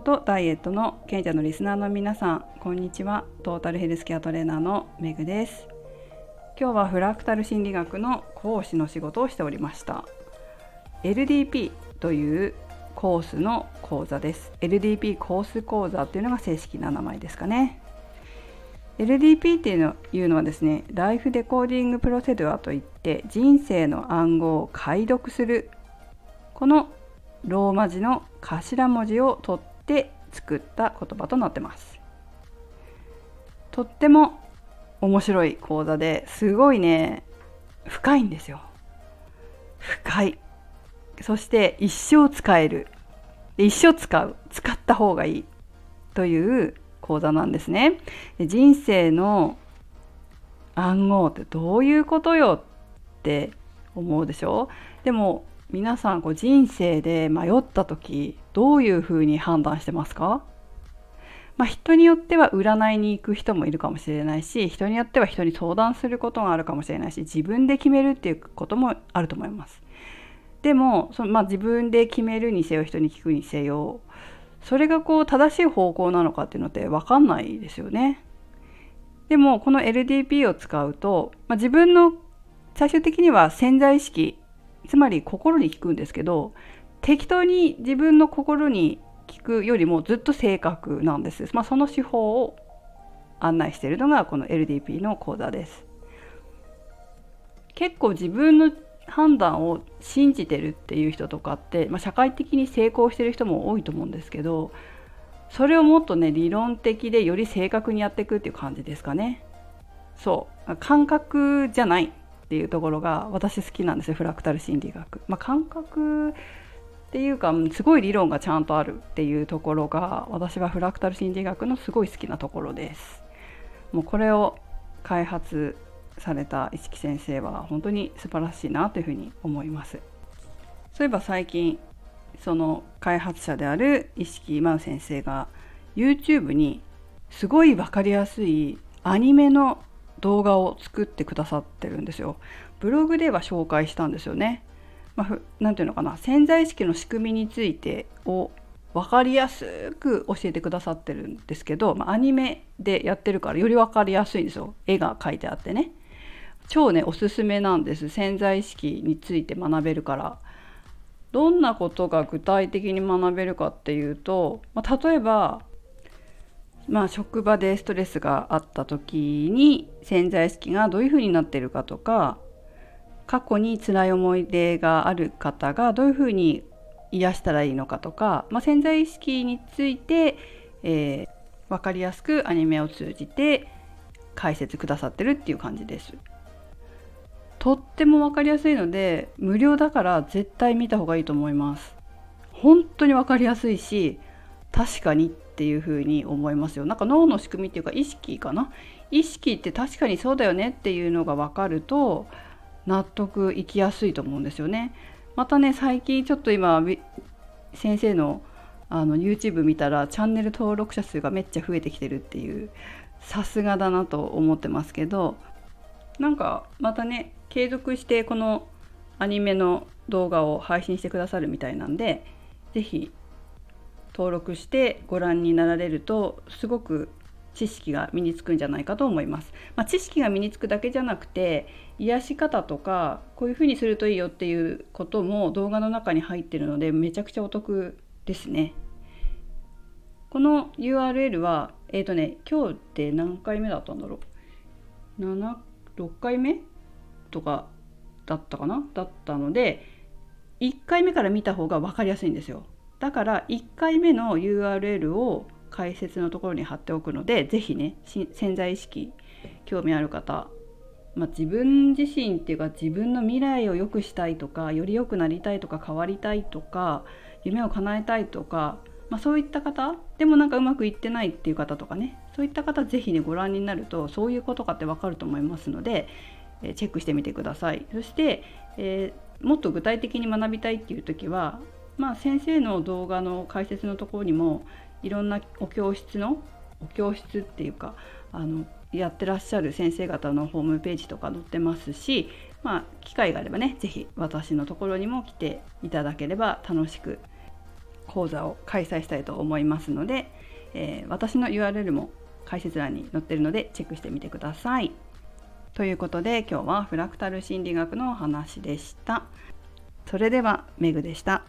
康とダイエットの賢者のリスナーの皆さんこんにちは。トータルヘルスケアトレーナーのめぐです。今日はフラクタル心理学の講師の仕事をしておりました。LDP というコースの講座です。LDP コース講座っていうのが正式な名前ですかね。LDP っていうのいうのはですねライフデコーディングプロセドアといって人生の暗号を解読するこのローマ字の頭文字を取って作った言葉となってます。とっても面白い講座ですごいね深いんですよ。深い。そして一生使える。一生使う。使った方がいい。という講座なんですね。人生の暗号ってどういうことよって思うでしょ。でも皆さんこう人生で迷った時どういうふうに判断してますか？まあ、人によっては占いに行く人もいるかもしれないし人によっては人に相談することがあるかもしれないし自分で決めるっていうこともあると思います。でもその、まあ、自分で決めるにせよ人に聞くにせよそれがこう正しい方向なのかっていうのって分かんないですよね。でもこの LDP を使うと、まあ、自分の最終的には潜在意識つまり心に聞くんですけど適当に自分の心に聞くよりもずっと正確なんです。まあ、その手法を案内しているのがこの LDP の講座です。結構自分の判断を信じてるっていう人とかって、まあ、社会的に成功してる人も多いと思うんですけどそれをもっとね理論的でより正確にやっていくっていう感じですかね。そう感覚じゃないっていうところが私好きなんですよフラクタル心理学。まあ、感覚っていうかすごい理論がちゃんとあるっていうところが私はフラクタル心理学のすごい好きなところです。もうこれを開発された一木先生は本当に素晴らしいなというふうに思います。そういえば最近その開発者である石木真央先生が YouTube にすごい分かりやすいアニメの動画を作ってくださってるんですよ。ブログでは紹介したんですよね。まあ、なんていうのかな。潜在意識の仕組みについてを分かりやすく教えてくださってるんですけど、まあ、アニメでやってるからより分かりやすいんですよ。絵が描いてあってね。超ねおすすめなんです。潜在意識について学べるから。どんなことが具体的に学べるかっていうと、まあ、例えばまあ、職場でストレスがあった時に潜在意識がどういうふうになってるかとか過去に辛い思い出がある方がどういうふうに癒したらいいのかとか、まあ、潜在意識について、えー、分かりやすくアニメを通じて解説くださってるっていう感じです。とっても分かりやすいので無料だから絶対見た方がいいと思います。本当に分かりやすいし確かにっていう風に思いますよ。なんか脳の仕組みっていうか意識かな？意識って確かにそうだよねっていうのが分かると納得いきやすいと思うんですよね。またね最近ちょっと今先生のあの YouTube 見たらチャンネル登録者数がめっちゃ増えてきてるっていうさすがだなと思ってますけどなんかまたね継続してこのアニメの動画を配信してくださるみたいなんで是非登録してご覧になられるとすごく知識が身につくんじゃないかと思います。まあ、知識が身につくだけじゃなくて癒し方とかこういうふうにするといいよっていうことも動画の中に入ってるのでめちゃくちゃお得ですね。この URL はえっ、ー、とね今日って何回目だったんだろう？7 6回目とかだったかな？だったので1回目から見た方が分かりやすいんですよ。だから1回目の URL を解説のところに貼っておくので是非ね潜在意識興味ある方、まあ、自分自身っていうか自分の未来を良くしたいとかより良くなりたいとか変わりたいとか夢を叶えたいとか、まあ、そういった方でもなんかうまくいってないっていう方とかねそういった方是非ねご覧になるとそういうことかって分かると思いますので、えチェックしてみてください。そして、えー、もっと具体的に学びたいっていう時はまあ、先生の動画の解説のところにもいろんなお教室のお教室っていうかあのやってらっしゃる先生方のホームページとか載ってますし、まあ、機会があればね是非私のところにも来ていただければ楽しく講座を開催したいと思いますので、えー、私の URL も解説欄に載ってるのでチェックしてみてください。ということで今日はフラクタル心理学のお話でした。それではメグでした。